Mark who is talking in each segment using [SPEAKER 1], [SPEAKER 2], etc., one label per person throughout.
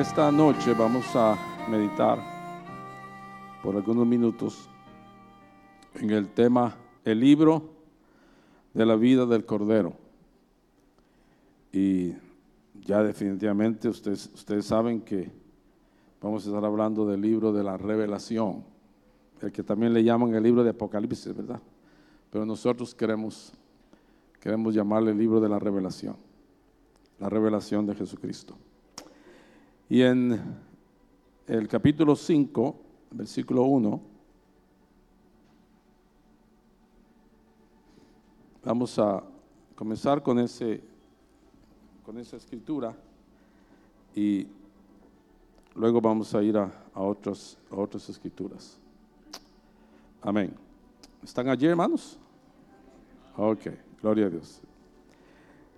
[SPEAKER 1] Esta noche vamos a meditar por algunos minutos en el tema El libro de la vida del Cordero. Y ya definitivamente ustedes, ustedes saben que vamos a estar hablando del libro de la revelación, el que también le llaman el libro de Apocalipsis, ¿verdad? Pero nosotros queremos, queremos llamarle el libro de la revelación, la revelación de Jesucristo. Y en el capítulo 5, versículo 1, vamos a comenzar con, ese, con esa escritura y luego vamos a ir a, a, otros, a otras escrituras. Amén. ¿Están allí, hermanos? Ok, gloria a Dios.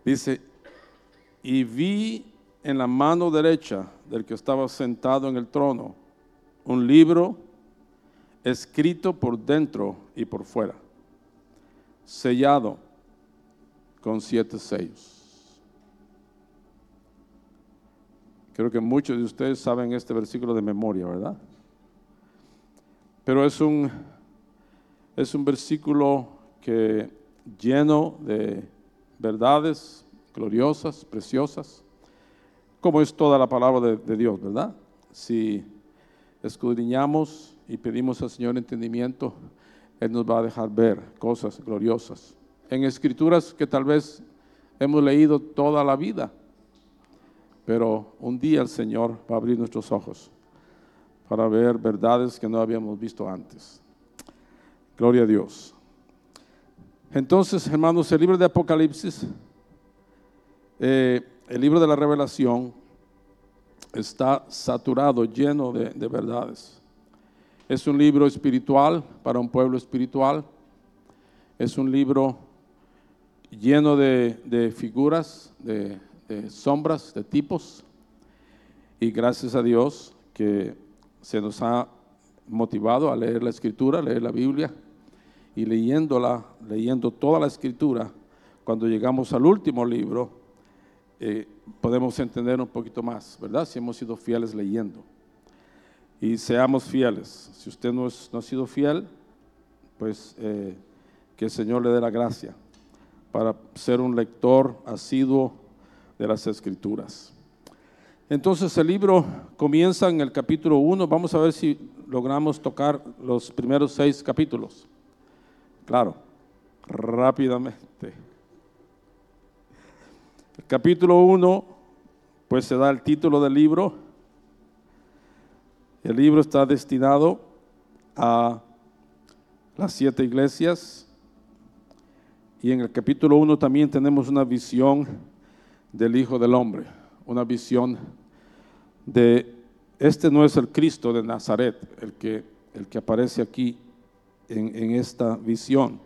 [SPEAKER 1] Dice, y vi en la mano derecha del que estaba sentado en el trono un libro escrito por dentro y por fuera, sellado con siete sellos. Creo que muchos de ustedes saben este versículo de memoria, ¿verdad? Pero es un, es un versículo que lleno de verdades gloriosas, preciosas, como es toda la palabra de, Dios, ¿verdad? Si escudriñamos y pedimos al Señor entendimiento, Él nos va a dejar ver cosas gloriosas. En escrituras que tal vez hemos leído toda la vida, pero un día el Señor va a abrir nuestros ojos para ver verdades que no habíamos visto antes. Gloria a Dios. Entonces, hermanos, el libro de Apocalipsis eh, el libro de la revelación está saturado, lleno de, de, verdades. Es un libro espiritual para un pueblo espiritual. Es un libro lleno de, de figuras, de, de, sombras, de tipos. Y gracias a Dios que se nos ha motivado a leer la escritura, a leer la Biblia. Y leyéndola, leyendo toda la escritura, cuando llegamos al último libro, eh, podemos entender un poquito más, ¿verdad? Si hemos sido fieles leyendo. Y seamos fieles. Si usted no, es, no ha sido fiel, pues eh, que el Señor le dé la gracia para ser un lector asiduo de las Escrituras. Entonces el libro comienza en el capítulo 1. Vamos a ver si logramos tocar los primeros seis capítulos. Claro, rápidamente. Capítulo 1, pues se da el título del libro. El libro está destinado a las siete iglesias. Y en el capítulo 1 también tenemos una visión del Hijo del Hombre, una visión de, este no es el Cristo de Nazaret, el que, el que aparece aquí en esta visión,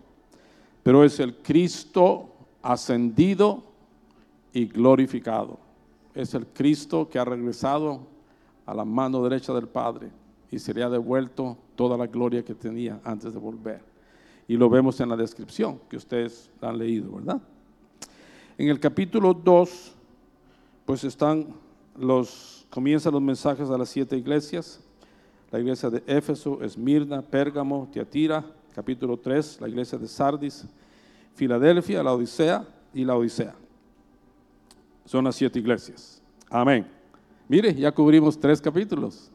[SPEAKER 1] pero es el Cristo ascendido y glorificado. Es el Cristo que ha regresado a la mano derecha del Padre y se le ha devuelto toda la gloria que tenía antes de volver. Y lo vemos en la descripción que ustedes han leído, ¿verdad? En el capítulo 2, pues están los, comienzan los mensajes a las siete iglesias. La iglesia de Éfeso, Esmirna, Pérgamo, Tiatira. Capítulo 3, la iglesia de Sardis, Filadelfia, la Odisea y la Odisea son las siete iglesias. Amén. Mire, ya cubrimos tres capítulos.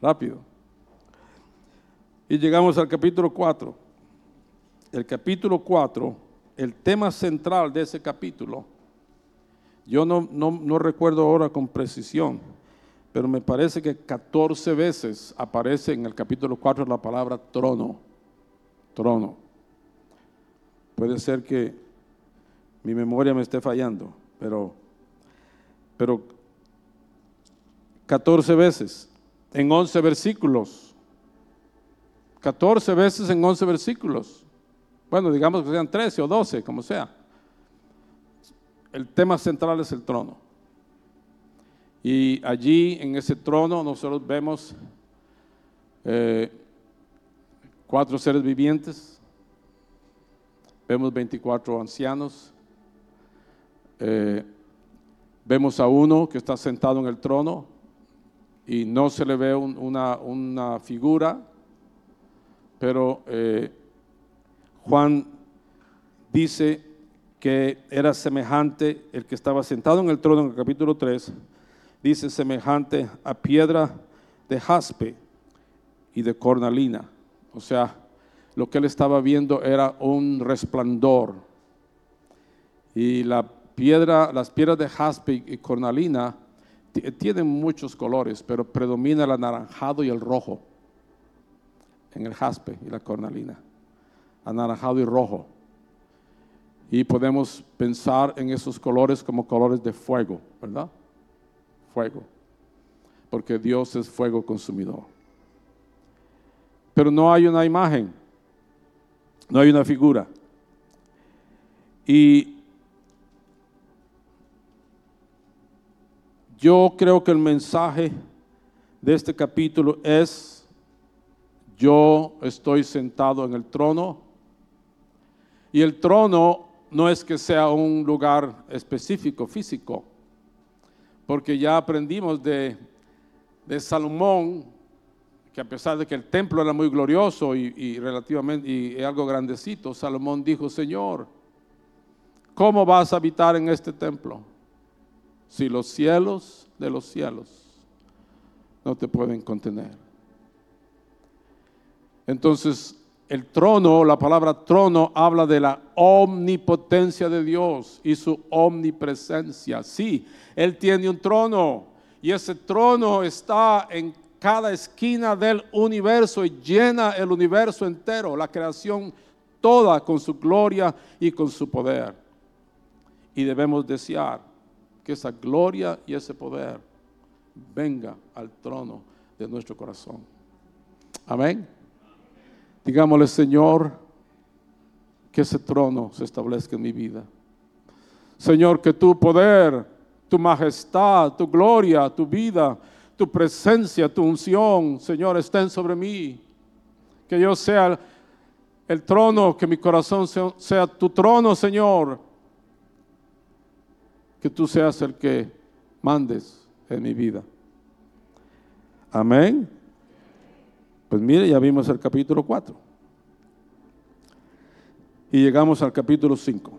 [SPEAKER 1] Rápido. Y llegamos al capítulo 4. El capítulo 4, el tema central de ese capítulo, yo no, no, no recuerdo ahora con precisión, pero me parece que 14 veces aparece en el capítulo 4 la palabra trono. Trono. Puede ser que mi memoria me esté fallando, pero, pero 14 veces en 11 versículos. 14 veces en 11 versículos. Bueno, digamos que sean 13 o 12, como sea. El tema central es el trono. Y allí en ese trono nosotros vemos eh, cuatro seres vivientes, vemos 24 ancianos, eh, Vemos a uno que está sentado en el trono y no se le ve un- una, una figura, pero eh, Juan dice que era semejante, el que estaba sentado en el trono en el capítulo 3, dice semejante a piedra de jaspe y de cornalina. O sea, lo que él estaba viendo era un resplandor. Y la piedra, las piedras de jaspe y cornalina ti- tienen muchos colores, pero predomina el anaranjado y el rojo en el jaspe y la cornalina. Anaranjado y rojo. Y podemos pensar en esos colores como colores de fuego, ¿verdad? Fuego. Porque Dios es fuego consumidor. Pero no hay una imagen, no hay una figura. Y yo creo que el mensaje de este capítulo es, yo estoy sentado en el trono y el trono no es que sea un lugar específico, físico, porque ya aprendimos de, Salomón, que a pesar de que el templo era muy glorioso y, y relativamente y algo grandecito, Salomón dijo, Señor, ¿cómo vas a habitar en este templo? Si los cielos de los cielos no te pueden contener. Entonces, el trono, la palabra trono habla de la omnipotencia de Dios y su omnipresencia. Sí, Él tiene un trono y ese trono está en cada esquina del universo y llena el universo entero, la creación toda con su gloria y con su poder. Y debemos desear que esa gloria y ese poder venga al trono de nuestro corazón. Amén. Digámosle, Señor, que ese trono se establezca en mi vida. Señor, que tu poder, tu majestad, tu gloria, tu vida, tu presencia, tu unción, Señor, estén sobre mí. Que yo sea el trono, que mi corazón sea, sea tu trono, Señor. Que tú seas el que mandes en mi vida. Amén. Pues mire, ya vimos el capítulo 4. Y llegamos al capítulo 5.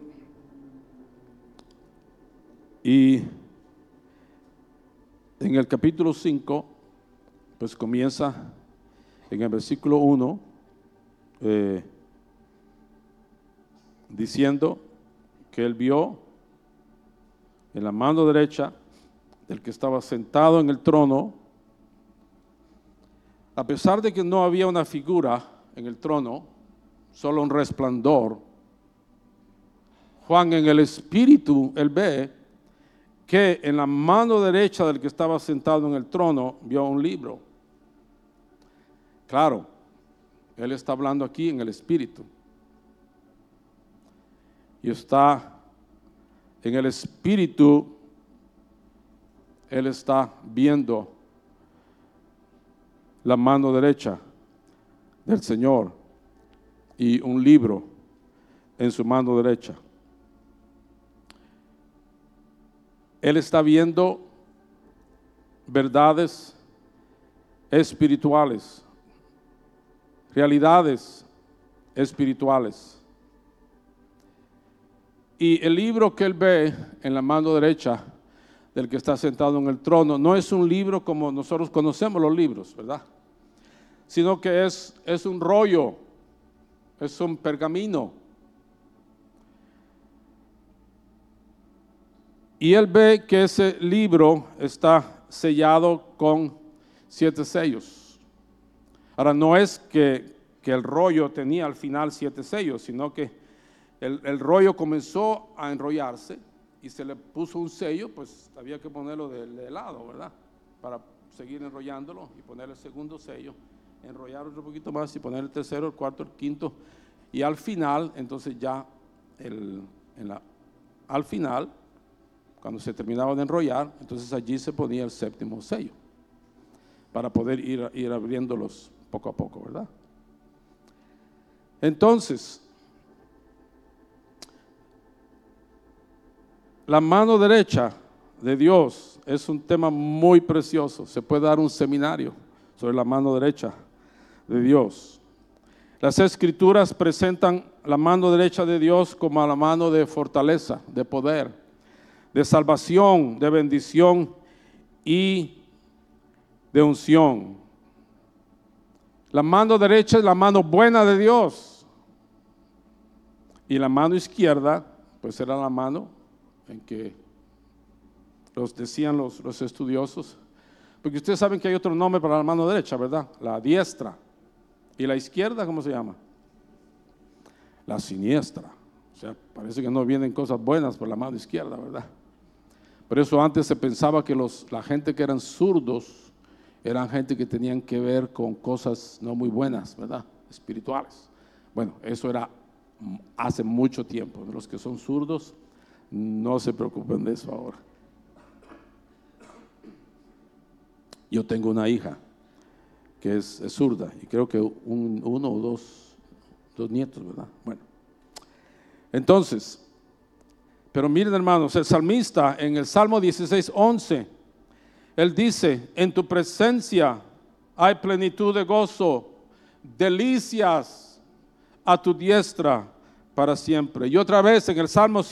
[SPEAKER 1] Y en el capítulo 5, pues comienza en el versículo 1, eh, diciendo que él vio en la mano derecha del que estaba sentado en el trono, a pesar de que no había una figura en el trono, solo un resplandor, Juan en el espíritu, él ve que en la mano derecha del que estaba sentado en el trono vio un libro. Claro, él está hablando aquí en el espíritu. Y está en el espíritu, él está viendo la mano derecha del Señor y un libro en su mano derecha. Él está viendo verdades espirituales, realidades espirituales. Y el libro que él ve en la mano derecha del que está sentado en el trono no es un libro como nosotros conocemos los libros, ¿verdad? Sino que es, es un rollo, es un pergamino. Y él ve que ese libro está sellado con siete sellos. Ahora, no es que, que el rollo tenía al final siete sellos, sino que el, el, rollo comenzó a enrollarse y se le puso un sello, pues había que ponerlo de, de lado, ¿verdad? Para seguir enrollándolo y poner el segundo sello, enrollar otro poquito más y poner el tercero, el cuarto, el quinto. Y al final, entonces ya, el, en la, al final, cuando se terminaba de enrollar, entonces allí se ponía el séptimo sello para poder ir, ir abriéndolos poco a poco, ¿verdad? Entonces, la mano derecha de Dios es un tema muy precioso. Se puede dar un seminario sobre la mano derecha de Dios. Las escrituras presentan la mano derecha de Dios como la mano de fortaleza, de poder, de salvación, de bendición y de unción. La mano derecha es la mano buena de Dios. Y la mano izquierda, pues era la mano en que los decían los, los estudiosos. Porque ustedes saben que hay otro nombre para la mano derecha, ¿verdad? La diestra. ¿Y la izquierda cómo se llama? La siniestra. O sea, parece que no vienen cosas buenas por la mano izquierda, ¿verdad? Por eso antes se pensaba que los, la gente que eran zurdos eran gente que tenían que ver con cosas no muy buenas, ¿verdad? Espirituales. Bueno, eso era hace mucho tiempo. Los que son zurdos, no se preocupen de eso ahora. Yo tengo una hija que es, zurda y creo que uno o dos, dos nietos, ¿verdad? Bueno, entonces, pero miren hermanos, el salmista en el Salmo 16, 11, él dice, en tu presencia hay plenitud de gozo, delicias a tu diestra para siempre. Y otra vez en el Salmo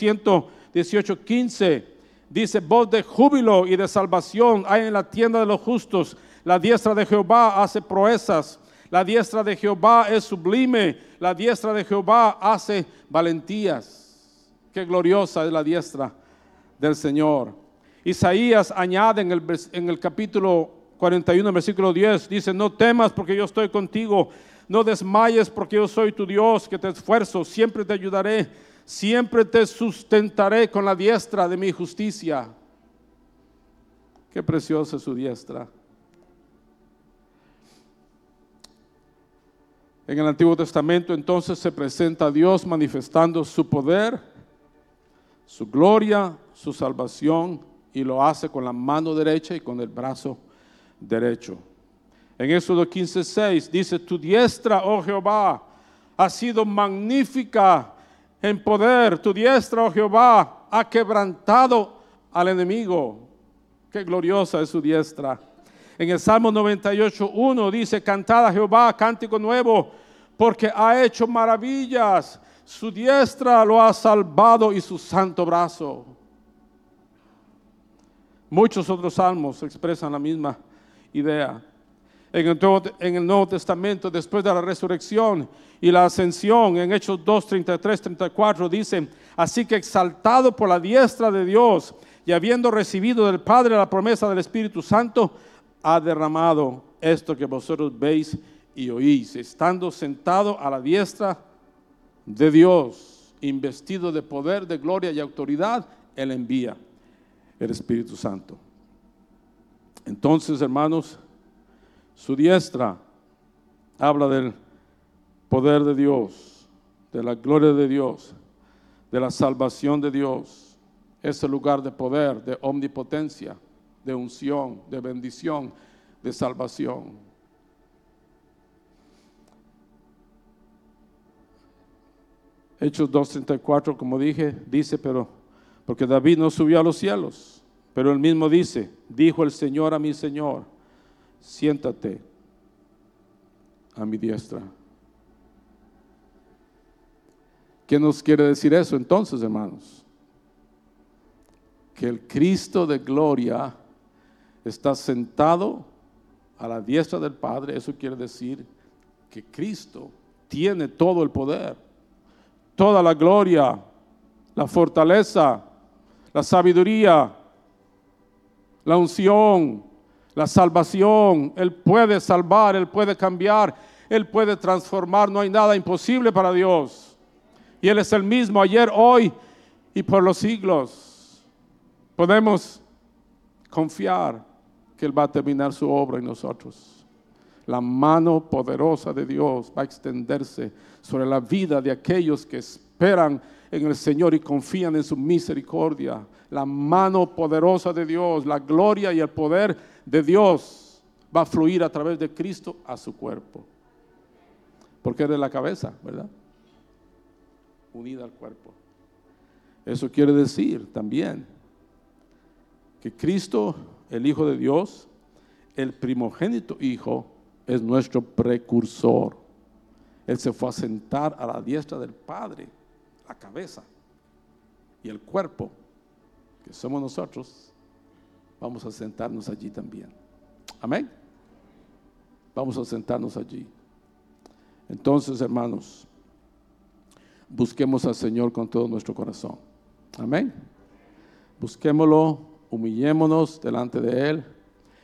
[SPEAKER 1] 118, 15, dice, voz de júbilo y de salvación hay en la tienda de los justos la diestra de Jehová hace proezas. La diestra de Jehová es sublime. La diestra de Jehová hace valentías. Qué gloriosa es la diestra del Señor. Isaías añade en el, en el capítulo 41, versículo 10, dice, no temas porque yo estoy contigo. No desmayes porque yo soy tu Dios, que te esfuerzo, siempre te ayudaré, siempre te sustentaré con la diestra de mi justicia. Qué preciosa es su diestra. En el Antiguo Testamento entonces se presenta a Dios manifestando su poder, su gloria, su salvación y lo hace con la mano derecha y con el brazo derecho. En Éxodo 15:6 dice, tu diestra, oh Jehová, ha sido magnífica en poder, tu diestra, oh Jehová, ha quebrantado al enemigo. Qué gloriosa es su diestra. En el Salmo 98.1 dice, cantad a Jehová, cántico nuevo, porque ha hecho maravillas. Su diestra lo ha salvado y su santo brazo. Muchos otros salmos expresan la misma idea. En el, Nuevo, Testamento, después de la resurrección y la ascensión, en Hechos 2, 33, 34, dice, así que exaltado por la diestra de Dios y habiendo recibido del Padre la promesa del Espíritu Santo, ha derramado esto que vosotros veis y oís, estando sentado a la diestra de Dios, investido de poder, de gloria y autoridad, Él envía el Espíritu Santo. Entonces, hermanos, su diestra habla del poder de Dios, de la gloria de Dios, de la salvación de Dios. Es el lugar de poder, de omnipotencia de unción, de bendición, de salvación. Hechos 2.34, como dije, dice, pero porque David no subió a los cielos, pero él mismo dice, dijo el Señor a mi Señor, siéntate a mi diestra. ¿Qué nos quiere decir eso entonces, hermanos? Que el Cristo de gloria está sentado a la diestra del Padre, eso quiere decir que Cristo tiene todo el poder, toda la gloria, la fortaleza, la sabiduría, la unción, la salvación. Él puede salvar, Él puede cambiar, Él puede transformar. No hay nada imposible para Dios. Y Él es el mismo ayer, hoy y por los siglos. Podemos confiar que Él va a terminar su obra en nosotros. La mano poderosa de Dios va a extenderse sobre la vida de aquellos que esperan en el Señor y confían en su misericordia. La mano poderosa de Dios, la gloria y el poder de Dios va a fluir a través de Cristo a su cuerpo. Porque es de la cabeza, ¿verdad? Unida al cuerpo. Eso quiere decir también que Cristo, el Hijo de Dios, el primogénito Hijo, es nuestro precursor. Él se fue a sentar a la diestra del Padre, la cabeza y el cuerpo, que somos nosotros, vamos a sentarnos allí también. Amén. Vamos a sentarnos allí. Entonces, hermanos, busquemos al Señor con todo nuestro corazón. Amén. Busquémoslo, humillémonos delante de Él.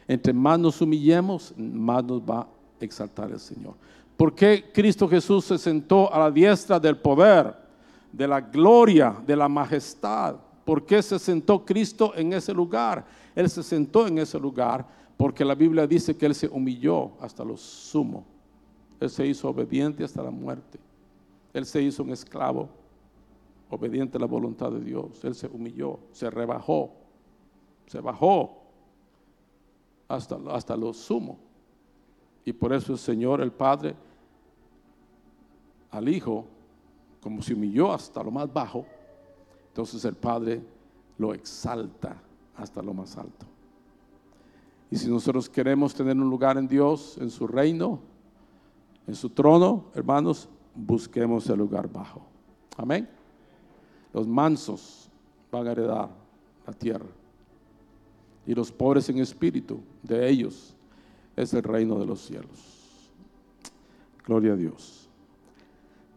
[SPEAKER 1] Entre más nos humillemos, más nos va a exaltar el Señor. ¿Por qué Cristo Jesús se sentó a la diestra del poder, de la gloria, de la majestad? ¿Por qué se sentó Cristo en ese lugar? Él se sentó en ese lugar porque la Biblia dice que Él se humilló hasta lo sumo. Él se hizo obediente hasta la muerte. Él se hizo un esclavo, obediente a la voluntad de Dios. Él se humilló, se rebajó, se bajó hasta, hasta lo sumo. Y por eso el Señor, el Padre, al Hijo, como se humilló hasta lo más bajo, entonces el Padre lo exalta hasta lo más alto. Y si nosotros queremos tener un lugar en Dios, en su reino, en su trono, hermanos, busquemos el lugar bajo. Amén. Los mansos van a heredar la tierra. Y los pobres en espíritu, de ellos es el reino de los cielos. Gloria a Dios.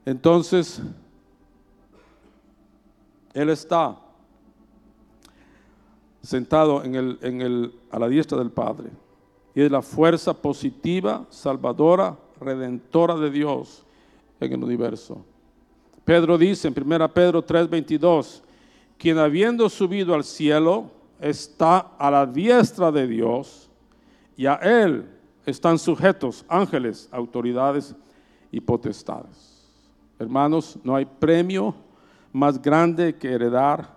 [SPEAKER 1] Entonces, Él está sentado en el, en el, a la diestra del Padre. Y es la fuerza positiva, salvadora, redentora de Dios en el universo. Pedro dice en 1 Pedro 3:22, quien habiendo subido al cielo está a la diestra de Dios y a él están sujetos ángeles, autoridades y potestades. Hermanos, no hay premio más grande que heredar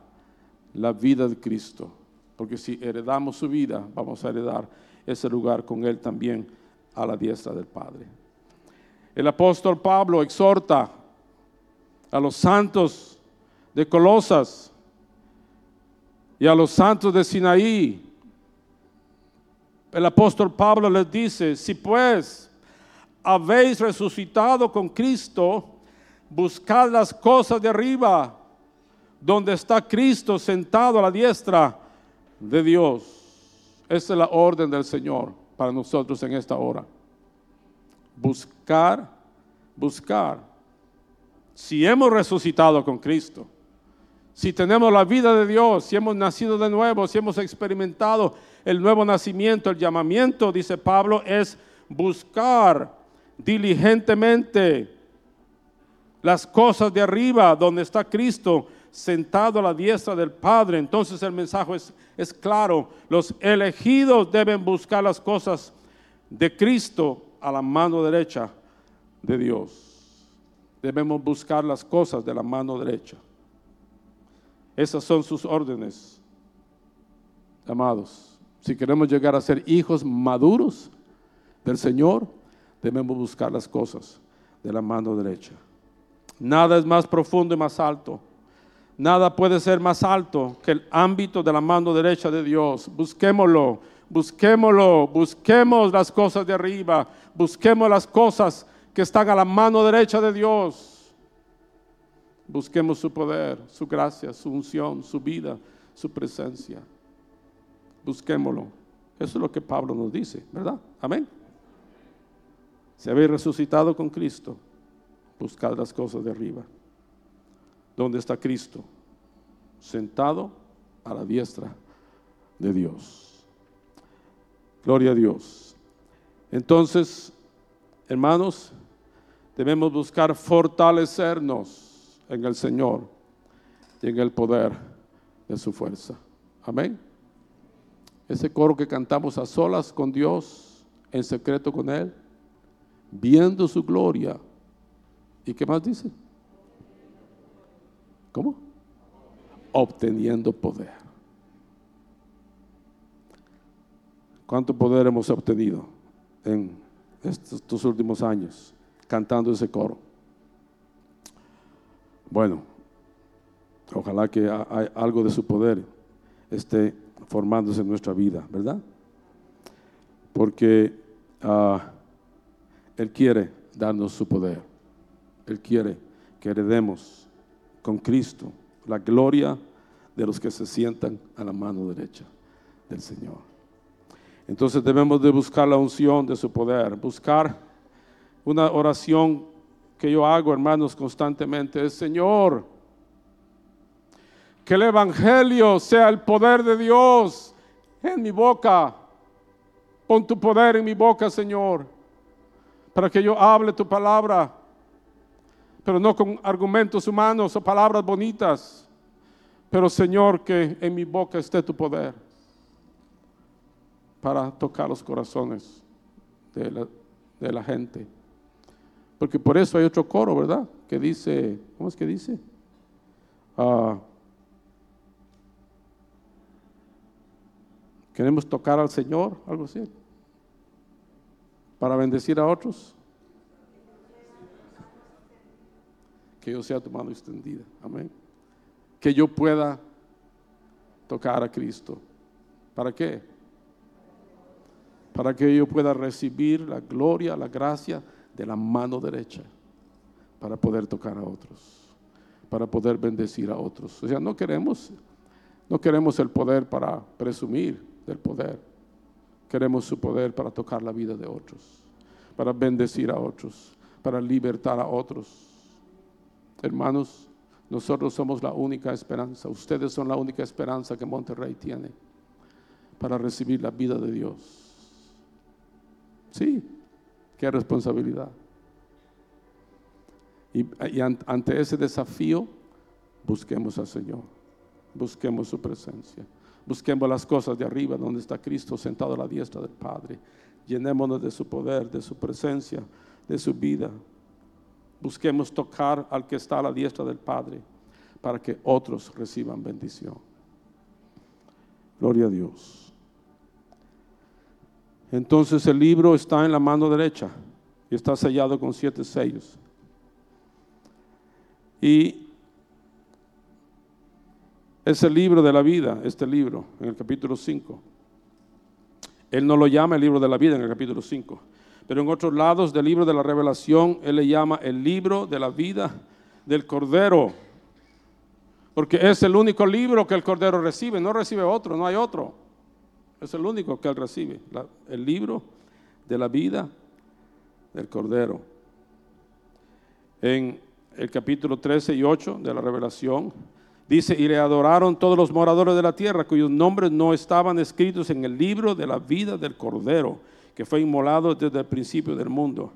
[SPEAKER 1] la vida de Cristo, porque si heredamos su vida, vamos a heredar ese lugar con él también a la diestra del Padre. El apóstol Pablo exhorta a los santos de Colosas y a los santos de Sinaí. El apóstol Pablo les dice, si pues habéis resucitado con Cristo, buscad las cosas de arriba, donde está Cristo sentado a la diestra de Dios. Esa es la orden del Señor para nosotros en esta hora buscar, buscar. Si hemos resucitado con Cristo, si tenemos la vida de Dios, si hemos nacido de nuevo, si hemos experimentado el nuevo nacimiento, el llamamiento, dice Pablo, es buscar diligentemente las cosas de arriba, donde está Cristo sentado a la diestra del Padre. Entonces el mensaje es, es claro, los elegidos deben buscar las cosas de Cristo a la mano derecha de Dios. Debemos buscar las cosas de la mano derecha. Esas son sus órdenes, amados. Si queremos llegar a ser hijos maduros del Señor, debemos buscar las cosas de la mano derecha. Nada es más profundo y más alto. Nada puede ser más alto que el ámbito de la mano derecha de Dios. Busquémoslo busquémoslo, busquemos las cosas de arriba, busquemos las cosas que están a la mano derecha de Dios. Busquemos su poder, su gracia, su unción, su vida, su presencia. Busquémoslo. Eso es lo que Pablo nos dice, ¿verdad? Amén. Si habéis resucitado con Cristo, buscad las cosas de arriba. ¿Dónde está Cristo? Sentado a la diestra de Dios. Gloria a Dios. Entonces, hermanos, debemos buscar fortalecernos en el Señor y en el poder de su fuerza. Amén. Ese coro que cantamos a solas con Dios, en secreto con Él, viendo su gloria. ¿Y qué más dice? ¿Cómo? Obteniendo poder. ¿Cuánto poder hemos obtenido en estos, últimos años cantando ese coro? Bueno, ojalá que algo de su poder esté formándose en nuestra vida, ¿verdad? Porque ah, Él quiere darnos su poder. Él quiere que heredemos con Cristo la gloria de los que se sientan a la mano derecha del Señor. Entonces debemos de buscar la unción de su poder, buscar una oración que yo hago, hermanos, constantemente, es Señor, que el Evangelio sea el poder de Dios en mi boca. Pon tu poder en mi boca, Señor, para que yo hable tu palabra, pero no con argumentos humanos o palabras bonitas, pero Señor, que en mi boca esté tu poder para tocar los corazones de la, gente. Porque por eso hay otro coro, ¿verdad? Que dice, ¿cómo es que dice? Ah, queremos tocar al Señor, algo así, para bendecir a otros. Que yo sea tu mano extendida. Amén que yo pueda tocar a Cristo. ¿Para qué? Para que yo pueda recibir la gloria, la gracia de la mano derecha, para poder tocar a otros, para poder bendecir a otros. O sea, no queremos, no queremos el poder para presumir del poder. Queremos su poder para tocar la vida de otros, para bendecir a otros, para libertar a otros. Hermanos, nosotros somos la única esperanza. Ustedes son la única esperanza que Monterrey tiene para recibir la vida de Dios. Sí, qué responsabilidad. Y, ante ese desafío, busquemos al Señor, busquemos su presencia, busquemos las cosas de arriba donde está Cristo sentado a la diestra del Padre. Llenémonos de su poder, de su presencia, de su vida, busquemos tocar al que está a la diestra del Padre para que otros reciban bendición. Gloria a Dios. Entonces el libro está en la mano derecha y está sellado con siete sellos. Y es el libro de la vida, este libro, en el capítulo 5. Él no lo llama el libro de la vida en el capítulo 5 pero en otros lados del libro de la revelación él le llama el libro de la vida del Cordero, porque es el único libro que el Cordero recibe, no recibe otro, no hay otro, es el único que él recibe, el libro de la vida del Cordero. En el capítulo 13 y 8 de la revelación, Dice, y le adoraron todos los moradores de la tierra cuyos nombres no estaban escritos en el libro de la vida del Cordero que fue inmolado desde el principio del mundo.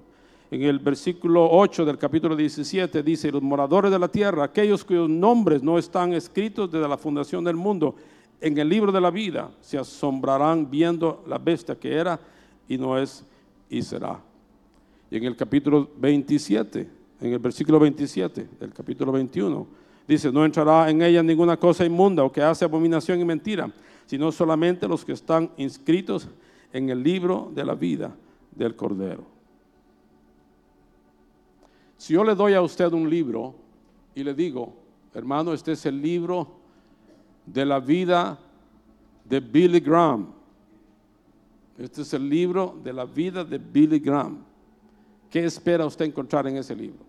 [SPEAKER 1] En el versículo 8 del capítulo 17 dice, los moradores de la tierra, aquellos cuyos nombres no están escritos desde la fundación del mundo, en el libro de la vida, se asombrarán viendo la bestia que era y no es y será. Y en el capítulo 27, en el versículo 27 del capítulo 21, dice, no entrará en ella ninguna cosa inmunda o que hace abominación y mentira, sino solamente los que están inscritos en el libro de la vida del Cordero. Si yo le doy a usted un libro y le digo, hermano, este es el libro de la vida de Billy Graham. Este es el libro de la vida de Billy Graham. ¿Qué espera usted encontrar en ese libro?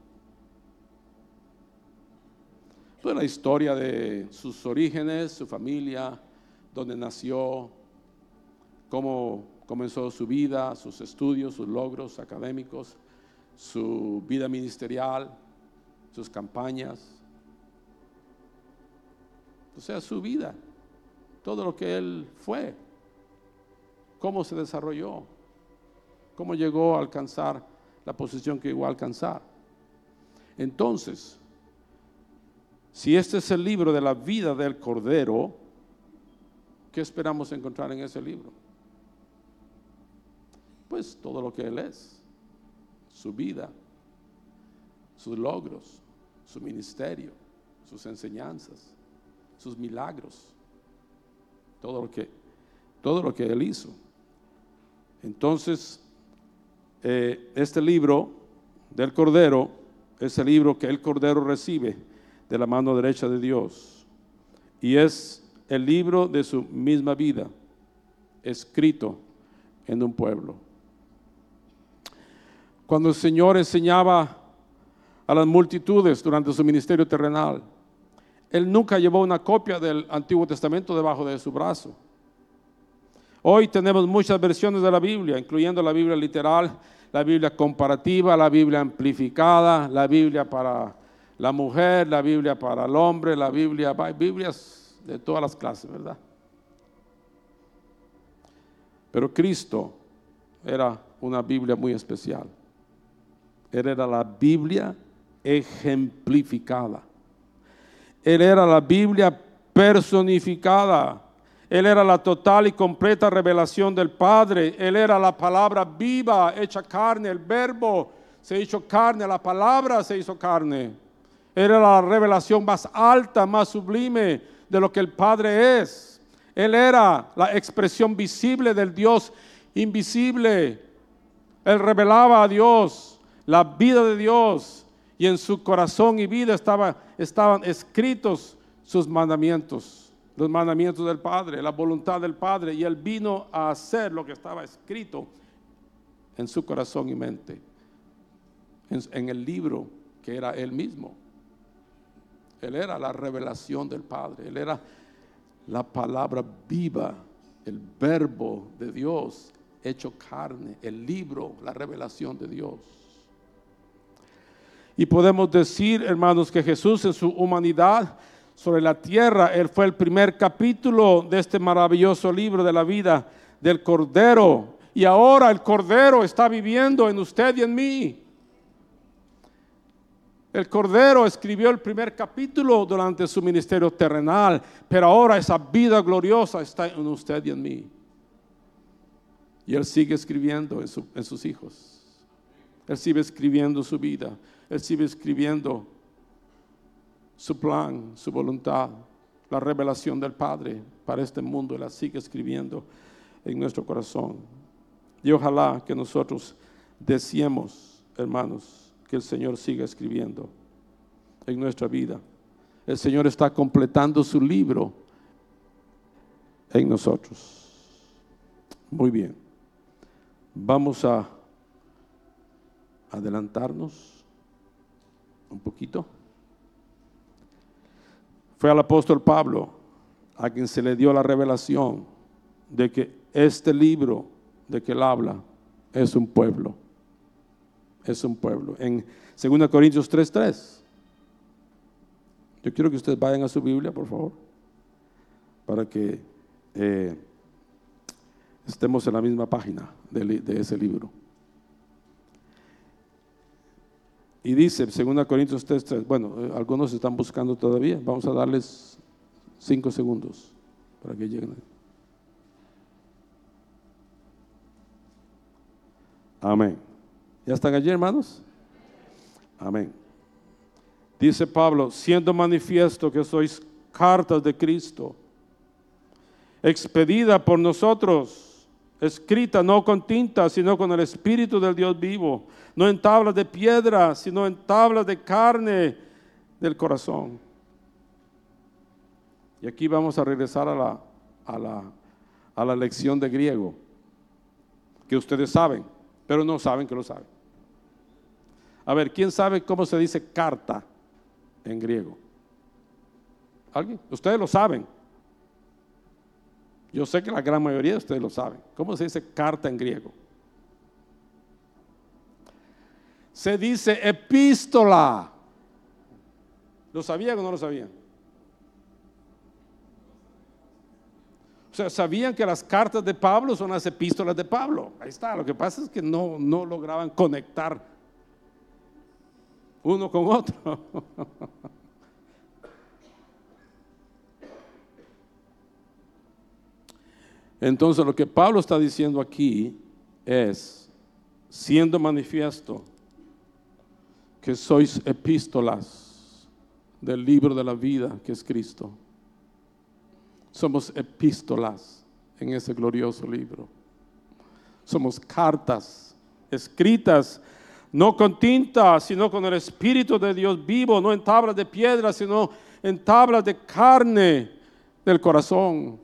[SPEAKER 1] Pues la historia de sus orígenes, su familia, donde nació, cómo comenzó su vida, sus estudios, sus logros académicos, su vida ministerial, sus campañas, o sea, su vida, todo lo que él fue, cómo se desarrolló, cómo llegó a alcanzar la posición que llegó a alcanzar. Entonces, si este es el libro de la vida del Cordero, ¿qué esperamos encontrar en ese libro? Pues todo lo que Él es, su vida, sus logros, su ministerio, sus enseñanzas, sus milagros, todo lo que, todo lo que Él hizo. Entonces, eh, este libro del Cordero es el libro que el Cordero recibe de la mano derecha de Dios y es el libro de su misma vida, escrito en un pueblo. Cuando el Señor enseñaba a las multitudes durante su ministerio terrenal, Él nunca llevó una copia del Antiguo Testamento debajo de su brazo. Hoy tenemos muchas versiones de la Biblia, incluyendo la Biblia literal, la Biblia comparativa, la Biblia amplificada, la Biblia para la mujer, la Biblia para el hombre, la Biblia, Biblias de todas las clases, ¿verdad? Pero Cristo era una Biblia muy especial. Él era la Biblia ejemplificada. Él era la Biblia personificada. Él era la total y completa revelación del Padre. Él era la palabra viva, hecha carne, el verbo se hizo carne, la palabra se hizo carne. Era la revelación más alta, más sublime de lo que el Padre es. Él era la expresión visible del Dios invisible. Él revelaba a Dios, la vida de Dios, y en su corazón y vida estaba, estaban escritos sus mandamientos, los mandamientos del Padre, la voluntad del Padre, y él vino a hacer lo que estaba escrito en su corazón y mente, en, en el libro que era él mismo. Él era la revelación del Padre, él era la palabra viva, el verbo de Dios hecho carne, el libro, la revelación de Dios. Y podemos decir, hermanos, que Jesús en su humanidad sobre la tierra, Él fue el primer capítulo de este maravilloso libro de la vida del Cordero. Y ahora el Cordero está viviendo en usted y en mí. El Cordero escribió el primer capítulo durante su ministerio terrenal, pero ahora esa vida gloriosa está en usted y en mí. Y Él sigue escribiendo en, en sus hijos. Él sigue escribiendo su vida. Él sigue escribiendo su plan, su voluntad, la revelación del Padre para este mundo. Él la sigue escribiendo en nuestro corazón. Y ojalá que nosotros deseemos, hermanos, que el Señor siga escribiendo en nuestra vida. El Señor está completando su libro en nosotros. Muy bien. Vamos a adelantarnos un poquito. Fue al apóstol Pablo a quien se le dio la revelación de que este libro de que él habla es un pueblo. Es un pueblo. En 2 Corintios 3:3. Yo quiero que ustedes vayan a su Biblia, por favor, para que eh, estemos en la misma página de ese libro. Y dice, 2 Corintios 3, bueno, eh, algunos están buscando todavía, vamos a darles cinco segundos para que lleguen. Amén. ¿Ya están allí, hermanos? Amén. Dice Pablo, siendo manifiesto que sois cartas de Cristo, expedida por nosotros escrita no con tinta, sino con el Espíritu del Dios vivo, no en tablas de piedra, sino en tablas de carne del corazón. Y aquí vamos a regresar a la, a la, a la lección de griego, que ustedes saben, pero no saben que lo saben. A ver, ¿quién sabe cómo se dice carta en griego? ¿Alguien? Ustedes lo saben. Yo sé que la gran mayoría de ustedes lo saben. ¿Cómo se dice carta en griego? Se dice epístola. ¿Lo sabían o no lo sabían? O sea, sabían que las cartas de Pablo son las epístolas de Pablo. Ahí está. Lo que pasa es que no, no lograban conectar uno con otro. Entonces lo que Pablo está diciendo aquí es, siendo manifiesto que sois epístolas del libro de la vida que es Cristo. Somos epístolas en ese glorioso libro. Somos cartas escritas no con tinta, sino con el Espíritu de Dios vivo, no en tablas de piedra, sino en tablas de carne del corazón.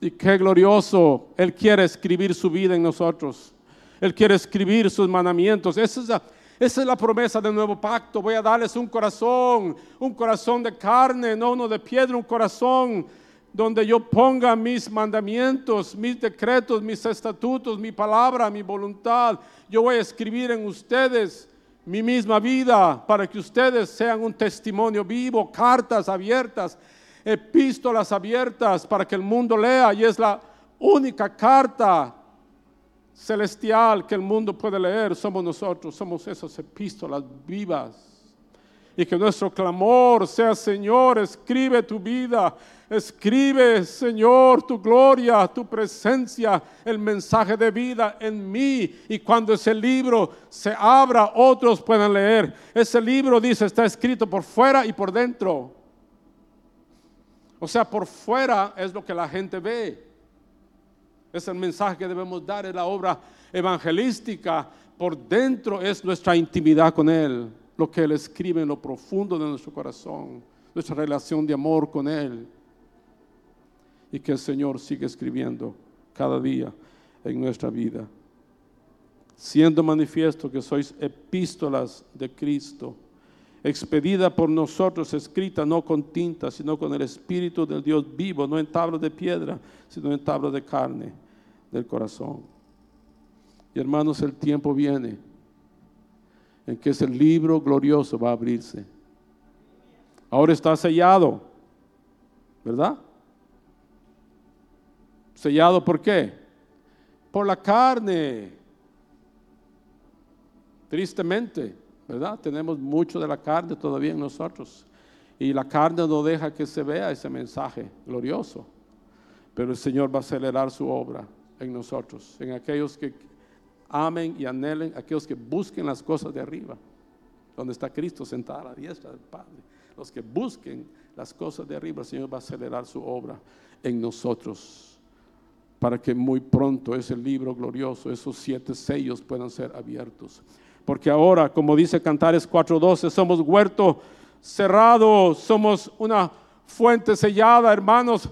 [SPEAKER 1] Y qué glorioso. Él quiere escribir su vida en nosotros. Él quiere escribir sus mandamientos. Esa es la, esa es la promesa del nuevo pacto. Voy a darles un corazón, un corazón de carne, no uno de piedra, un corazón donde yo ponga mis mandamientos, mis decretos, mis estatutos, mi palabra, mi voluntad. Yo voy a escribir en ustedes mi misma vida para que ustedes sean un testimonio vivo, cartas abiertas, epístolas abiertas para que el mundo lea y es la única carta celestial que el mundo puede leer somos nosotros, somos esas epístolas vivas. Y que nuestro clamor sea, Señor, escribe tu vida, escribe, Señor, tu gloria, tu presencia, el mensaje de vida en mí. Y cuando ese libro se abra, otros puedan leer. Ese libro dice, está escrito por fuera y por dentro. O sea, por fuera es lo que la gente ve. Es el mensaje que debemos dar, es la obra evangelística. Por dentro es nuestra intimidad con Él, lo que Él escribe en lo profundo de nuestro corazón, nuestra relación de amor con Él. Y que el Señor siga escribiendo cada día en nuestra vida. Siendo manifiesto que sois epístolas de Cristo expedida por nosotros, escrita no con tinta, sino con el Espíritu del Dios vivo, no en tablas de piedra, sino en tablas de carne del corazón. Y hermanos, el tiempo viene en que ese libro glorioso va a abrirse. Ahora está sellado, ¿verdad? ¿Sellado por qué? Por la carne. Tristemente. Tenemos mucho de la carne todavía en nosotros. Y la carne no deja que se vea ese mensaje glorioso. Pero el Señor va a acelerar su obra en nosotros, en aquellos que amen y anhelen, aquellos que busquen las cosas de arriba, donde está Cristo sentado a la diestra del Padre. Los que busquen las cosas de arriba, el Señor va a acelerar su obra en nosotros, para que muy pronto ese libro glorioso, esos siete sellos puedan ser abiertos. Porque ahora, como dice Cantares 4:12, somos huerto cerrado, somos una fuente sellada, hermanos.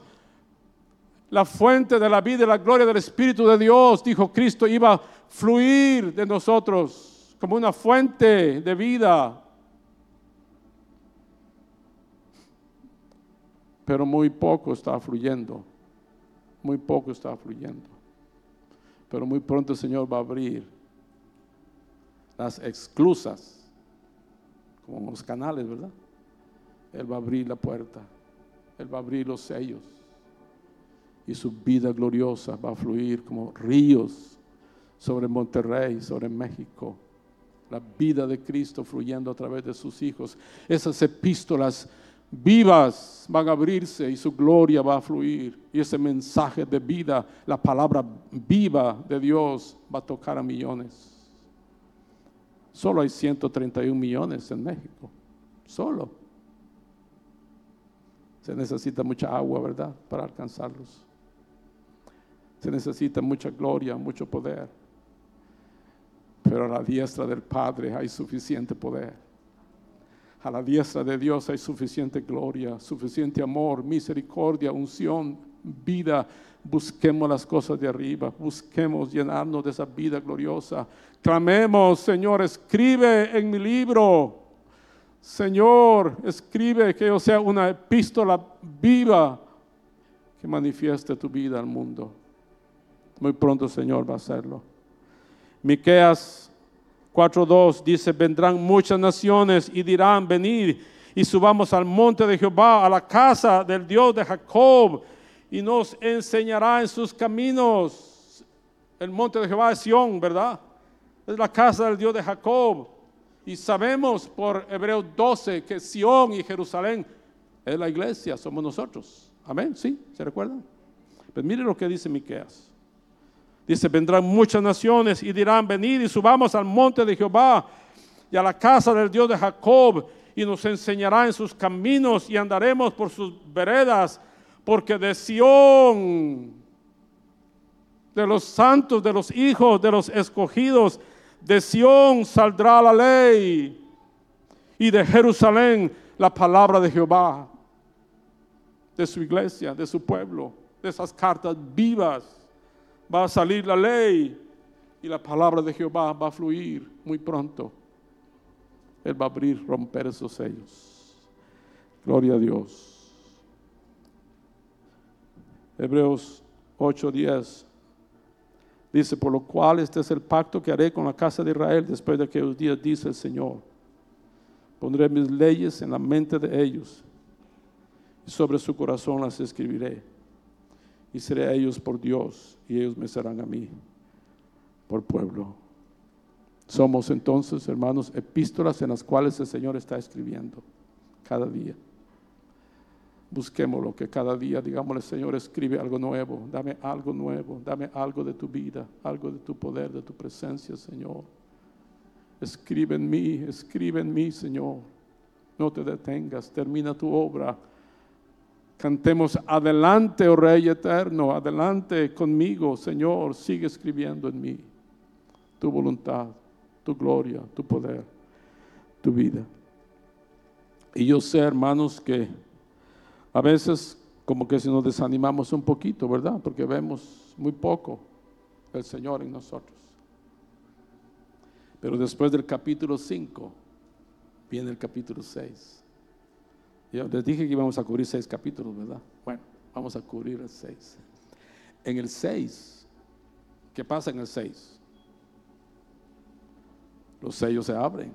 [SPEAKER 1] La fuente de la vida y la gloria del Espíritu de Dios, dijo Cristo, iba a fluir de nosotros como una fuente de vida. Pero muy poco está fluyendo, muy poco está fluyendo. Pero muy pronto el Señor va a abrir las exclusas, como los canales, ¿verdad? Él va a abrir la puerta, Él va a abrir los sellos y su vida gloriosa va a fluir como ríos sobre Monterrey, sobre México. La vida de Cristo fluyendo a través de sus hijos. Esas epístolas vivas van a abrirse y su gloria va a fluir. Y ese mensaje de vida, la palabra viva de Dios va a tocar a millones. Solo hay 131 millones en México. Solo. Se necesita mucha agua, ¿verdad? Para alcanzarlos. Se necesita mucha gloria, mucho poder. Pero a la diestra del Padre hay suficiente poder. A la diestra de Dios hay suficiente gloria, suficiente amor, misericordia, unción, vida busquemos las cosas de arriba, busquemos llenarnos de esa vida gloriosa. Clamemos, Señor, escribe en mi libro. Señor, escribe que yo sea una epístola viva que manifieste tu vida al mundo. Muy pronto, Señor, va a hacerlo. Miqueas 4:2 dice, vendrán muchas naciones y dirán, venid y subamos al monte de Jehová, a la casa del Dios de Jacob y nos enseñará en sus caminos. El monte de Jehová es Sión, ¿verdad? Es la casa del Dios de Jacob. Y sabemos por Hebreos 12 que Sión y Jerusalén es la iglesia, somos nosotros. Amén, ¿sí? ¿Se recuerdan? Pues mire lo que dice Miqueas. Dice, vendrán muchas naciones y dirán, venid y subamos al monte de Jehová y a la casa del Dios de Jacob y nos enseñará en sus caminos y andaremos por sus veredas porque de Sión, de los santos, de los hijos, de los escogidos, de Sión saldrá la ley y de Jerusalén la palabra de Jehová. de su iglesia, de su pueblo, de esas cartas vivas. Va a salir la ley y la palabra de Jehová va a fluir muy pronto. Él va a abrir, romper esos sellos. Gloria a Dios. Hebreos 8:10 dice, por lo cual este es el pacto que haré con la casa de Israel después de aquellos días, dice el Señor. Pondré mis leyes en la mente de ellos y sobre su corazón las escribiré. Y seré a ellos por Dios y ellos me serán a mí por pueblo. Somos entonces, hermanos, epístolas en las cuales el Señor está escribiendo cada día. Busquemos lo que cada día, digámosle, Señor, escribe algo nuevo, dame algo nuevo, dame algo de tu vida, algo de tu poder, de tu presencia, Señor. Escribe en mí, escribe en mí, Señor. No te detengas, termina tu obra. Cantemos adelante, oh Rey eterno, adelante conmigo, Señor, sigue escribiendo en mí tu voluntad, tu gloria, tu poder, tu vida. Y yo sé, hermanos, que a veces como que si nos desanimamos un poquito, ¿verdad? Porque vemos muy poco el Señor en nosotros. Pero después del capítulo 5 viene el capítulo 6. Yo les dije que íbamos a cubrir seis capítulos, ¿verdad? Bueno, vamos a cubrir el 6. En el 6, ¿qué pasa en el 6? Los sellos se abren.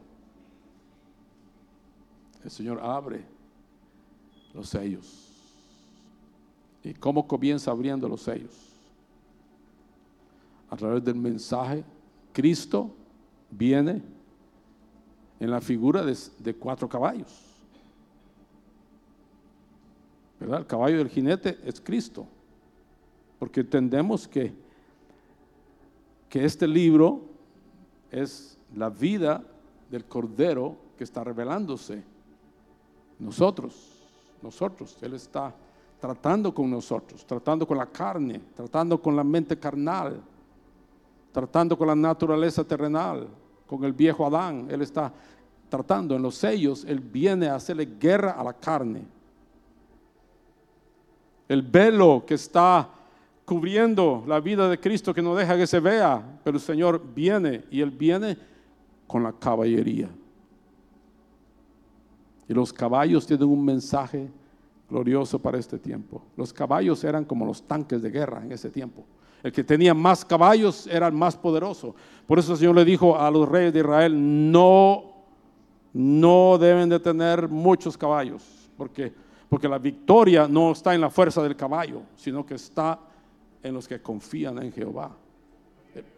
[SPEAKER 1] El Señor abre los sellos. ¿Y cómo comienza abriendo los sellos? A través del mensaje, Cristo viene en la figura de, cuatro caballos. ¿Verdad? El caballo del jinete es Cristo. Porque entendemos que, que este libro es la vida del Cordero que está revelándose. Nosotros nosotros. Él está tratando con nosotros, tratando con la carne, tratando con la mente carnal, tratando con la naturaleza terrenal, con el viejo Adán. Él está tratando en los sellos, Él viene a hacerle guerra a la carne. El velo que está cubriendo la vida de Cristo que no deja que se vea, pero el Señor viene y Él viene con la caballería. Y los caballos tienen un mensaje glorioso para este tiempo. Los caballos eran como los tanques de guerra en ese tiempo. El que tenía más caballos era el más poderoso. Por eso el Señor le dijo a los reyes de Israel, no, no deben de tener muchos caballos, porque, porque la victoria no está en la fuerza del caballo, sino que está en los que confían en Jehová.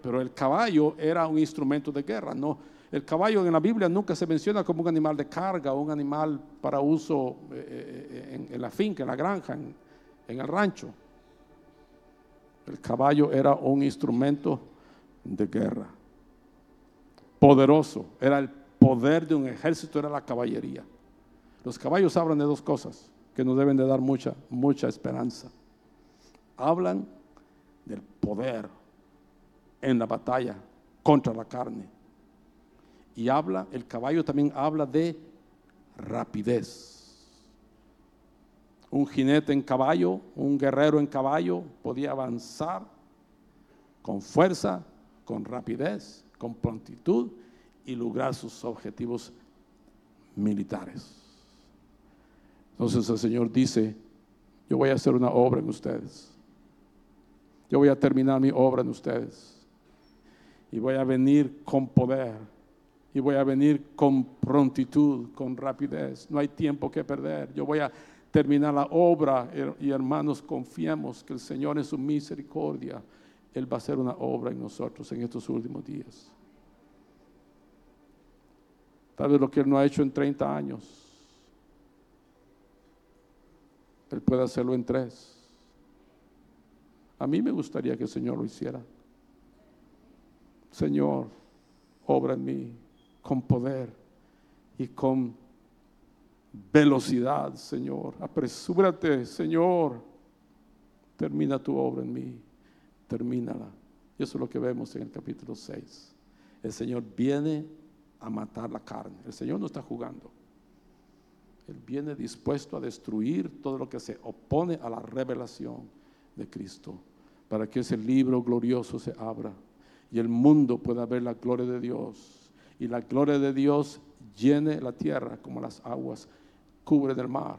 [SPEAKER 1] Pero el caballo era un instrumento de guerra, no, el caballo en la Biblia nunca se menciona como un animal de carga un animal para uso eh, eh, en, la finca, en la granja, en, el rancho. El caballo era un instrumento de guerra. Poderoso. Era el poder de un ejército, era la caballería. Los caballos hablan de dos cosas que nos deben de dar mucha, mucha esperanza. Hablan del poder en la batalla contra la carne y habla, el caballo también habla de rapidez. Un jinete en caballo, un guerrero en caballo podía avanzar con fuerza, con rapidez, con prontitud y lograr sus objetivos militares. Entonces el Señor dice, yo voy a hacer una obra en ustedes. Yo voy a terminar mi obra en ustedes. Y voy a venir con poder y voy a venir con prontitud, con rapidez. No hay tiempo que perder. Yo voy a terminar la obra y hermanos, confiamos que el Señor en su misericordia, Él va a hacer una obra en nosotros en estos últimos días. Tal vez lo que Él no ha hecho en 30 años, Él puede hacerlo en tres. A mí me gustaría que el Señor lo hiciera. Señor, obra en mí con poder y con velocidad, Señor. Apresúrate, Señor. Termina tu obra en mí. Termínala. Y eso es lo que vemos en el capítulo 6. El Señor viene a matar la carne. El Señor no está jugando. Él viene dispuesto a destruir todo lo que se opone a la revelación de Cristo, para que ese libro glorioso se abra y el mundo pueda ver la gloria de Dios. Y la gloria de Dios llene la tierra como las aguas cubre del mar.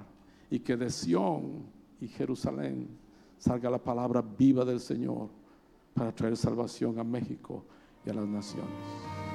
[SPEAKER 1] Y que de Sión y Jerusalén salga la palabra viva del Señor para traer salvación a México y a las naciones.